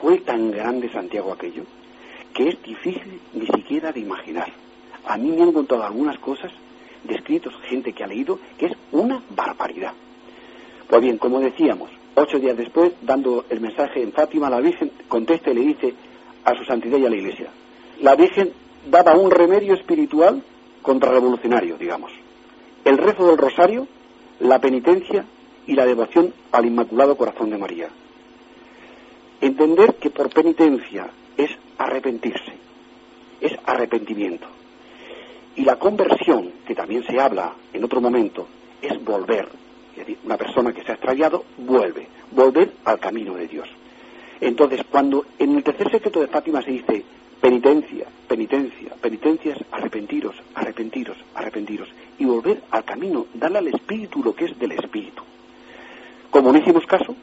fue tan grande Santiago aquello que es difícil ni siquiera de imaginar. A mí me han contado algunas cosas descritos, gente que ha leído, que es una barbaridad. Pues bien, como decíamos, ocho días después, dando el mensaje en Fátima, la Virgen contesta y le dice, a su santidad y a la Iglesia. La Virgen daba un remedio espiritual contrarrevolucionario, digamos. El rezo del rosario, la penitencia y la devoción al Inmaculado Corazón de María. Entender que por penitencia es arrepentirse, es arrepentimiento. Y la conversión, que también se habla en otro momento, es volver. Es decir, una persona que se ha extraviado vuelve, volver al camino de Dios. Entonces, cuando en el tercer secreto de Fátima se dice penitencia, penitencia, penitencia es arrepentiros, arrepentiros, arrepentiros, y volver al camino, darle al Espíritu lo que es del Espíritu. Como no hicimos caso,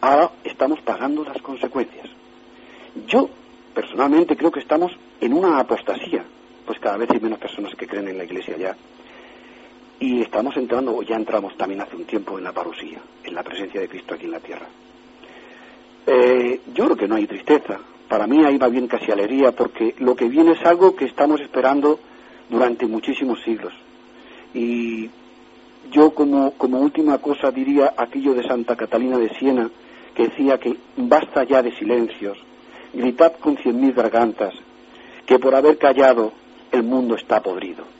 ahora estamos pagando las consecuencias. Yo, personalmente, creo que estamos en una apostasía, pues cada vez hay menos personas que creen en la Iglesia ya. Y estamos entrando, o ya entramos también hace un tiempo en la parusía, en la presencia de Cristo aquí en la tierra. Eh, yo creo que no hay tristeza. Para mí ahí va bien casi alegría porque lo que viene es algo que estamos esperando durante muchísimos siglos. Y yo como, como última cosa diría aquello de Santa Catalina de Siena que decía que basta ya de silencios, gritad con cien mil gargantas, que por haber callado el mundo está podrido.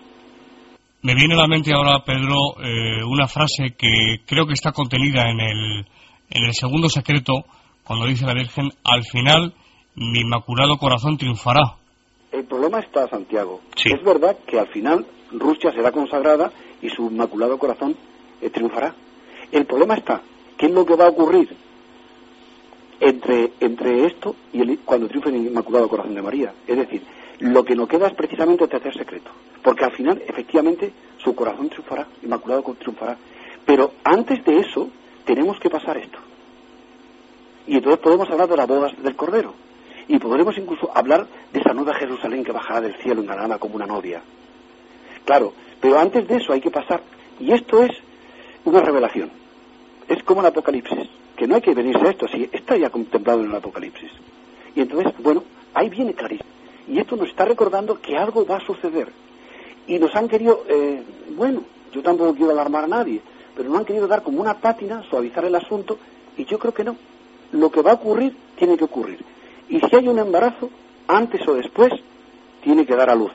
Me viene a la mente ahora, Pedro, eh, una frase que creo que está contenida en el, en el segundo secreto cuando dice la Virgen, al final mi inmaculado corazón triunfará. El problema está, Santiago. Sí. Es verdad que al final Rusia será consagrada y su inmaculado corazón eh, triunfará. El problema está, ¿qué es lo que va a ocurrir entre, entre esto y el, cuando triunfe el inmaculado corazón de María? Es decir, lo que nos queda es precisamente el tercer secreto. Porque al final, efectivamente, su corazón triunfará, inmaculado triunfará. Pero antes de eso, tenemos que pasar esto. Y entonces podemos hablar de las bodas del Cordero. Y podremos incluso hablar de esa nueva Jerusalén que bajará del cielo engalanada como una novia. Claro, pero antes de eso hay que pasar. Y esto es una revelación. Es como el Apocalipsis. Que no hay que venirse a esto, si está ya contemplado en el Apocalipsis. Y entonces, bueno, ahí viene clarísimo. Y esto nos está recordando que algo va a suceder. Y nos han querido, eh, bueno, yo tampoco quiero alarmar a nadie, pero nos han querido dar como una pátina, suavizar el asunto, y yo creo que no. Lo que va a ocurrir, tiene que ocurrir. Y si hay un embarazo, antes o después, tiene que dar a luz.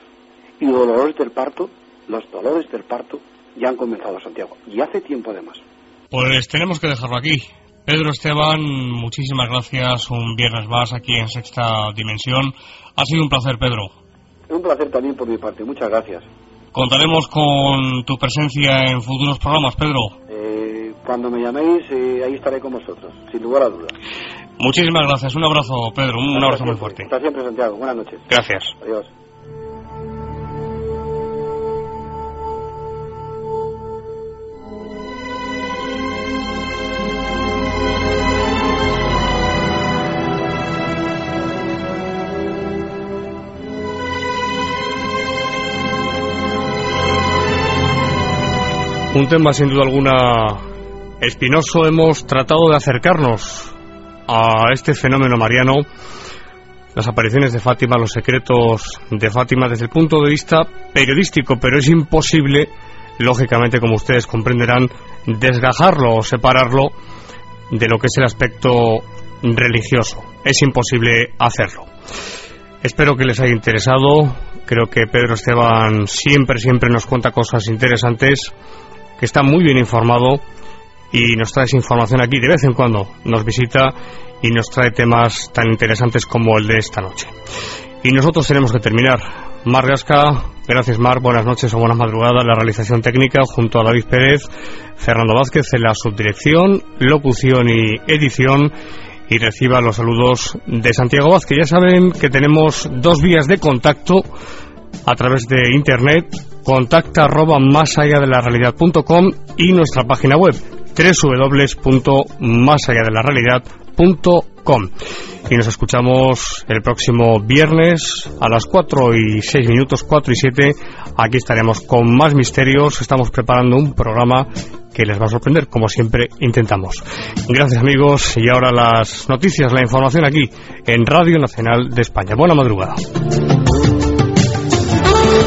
Y los dolores del parto, los dolores del parto ya han comenzado, Santiago. Y hace tiempo además. Pues tenemos que dejarlo aquí. Pedro Esteban, muchísimas gracias un viernes más aquí en Sexta Dimensión. Ha sido un placer, Pedro. Un placer también por mi parte. Muchas gracias. Contaremos con tu presencia en futuros programas, Pedro. Eh, cuando me llaméis, eh, ahí estaré con vosotros, sin lugar a dudas. Muchísimas gracias. Un abrazo, Pedro. Un abrazo muy fuerte. Hasta siempre, Santiago. Buenas noches. Gracias. Adiós. Un tema sin duda alguna espinoso. Hemos tratado de acercarnos a este fenómeno mariano, las apariciones de Fátima, los secretos de Fátima desde el punto de vista periodístico, pero es imposible, lógicamente, como ustedes comprenderán, desgajarlo o separarlo de lo que es el aspecto religioso. Es imposible hacerlo. Espero que les haya interesado. Creo que Pedro Esteban siempre, siempre nos cuenta cosas interesantes, que está muy bien informado y nos trae esa información aquí de vez en cuando. Nos visita y nos trae temas tan interesantes como el de esta noche. Y nosotros tenemos que terminar. Mar Gasca, gracias Mar, buenas noches o buenas madrugadas. La realización técnica junto a David Pérez, Fernando Vázquez en la subdirección, locución y edición. Y reciba los saludos de Santiago Vázquez. Ya saben que tenemos dos vías de contacto a través de internet, contacta arroba más allá de la realidad.com y nuestra página web www.másalladelarrealidad.com y nos escuchamos el próximo viernes a las 4 y 6 minutos, 4 y 7. Aquí estaremos con más misterios. Estamos preparando un programa que les va a sorprender, como siempre intentamos. Gracias amigos y ahora las noticias, la información aquí en Radio Nacional de España. Buena madrugada.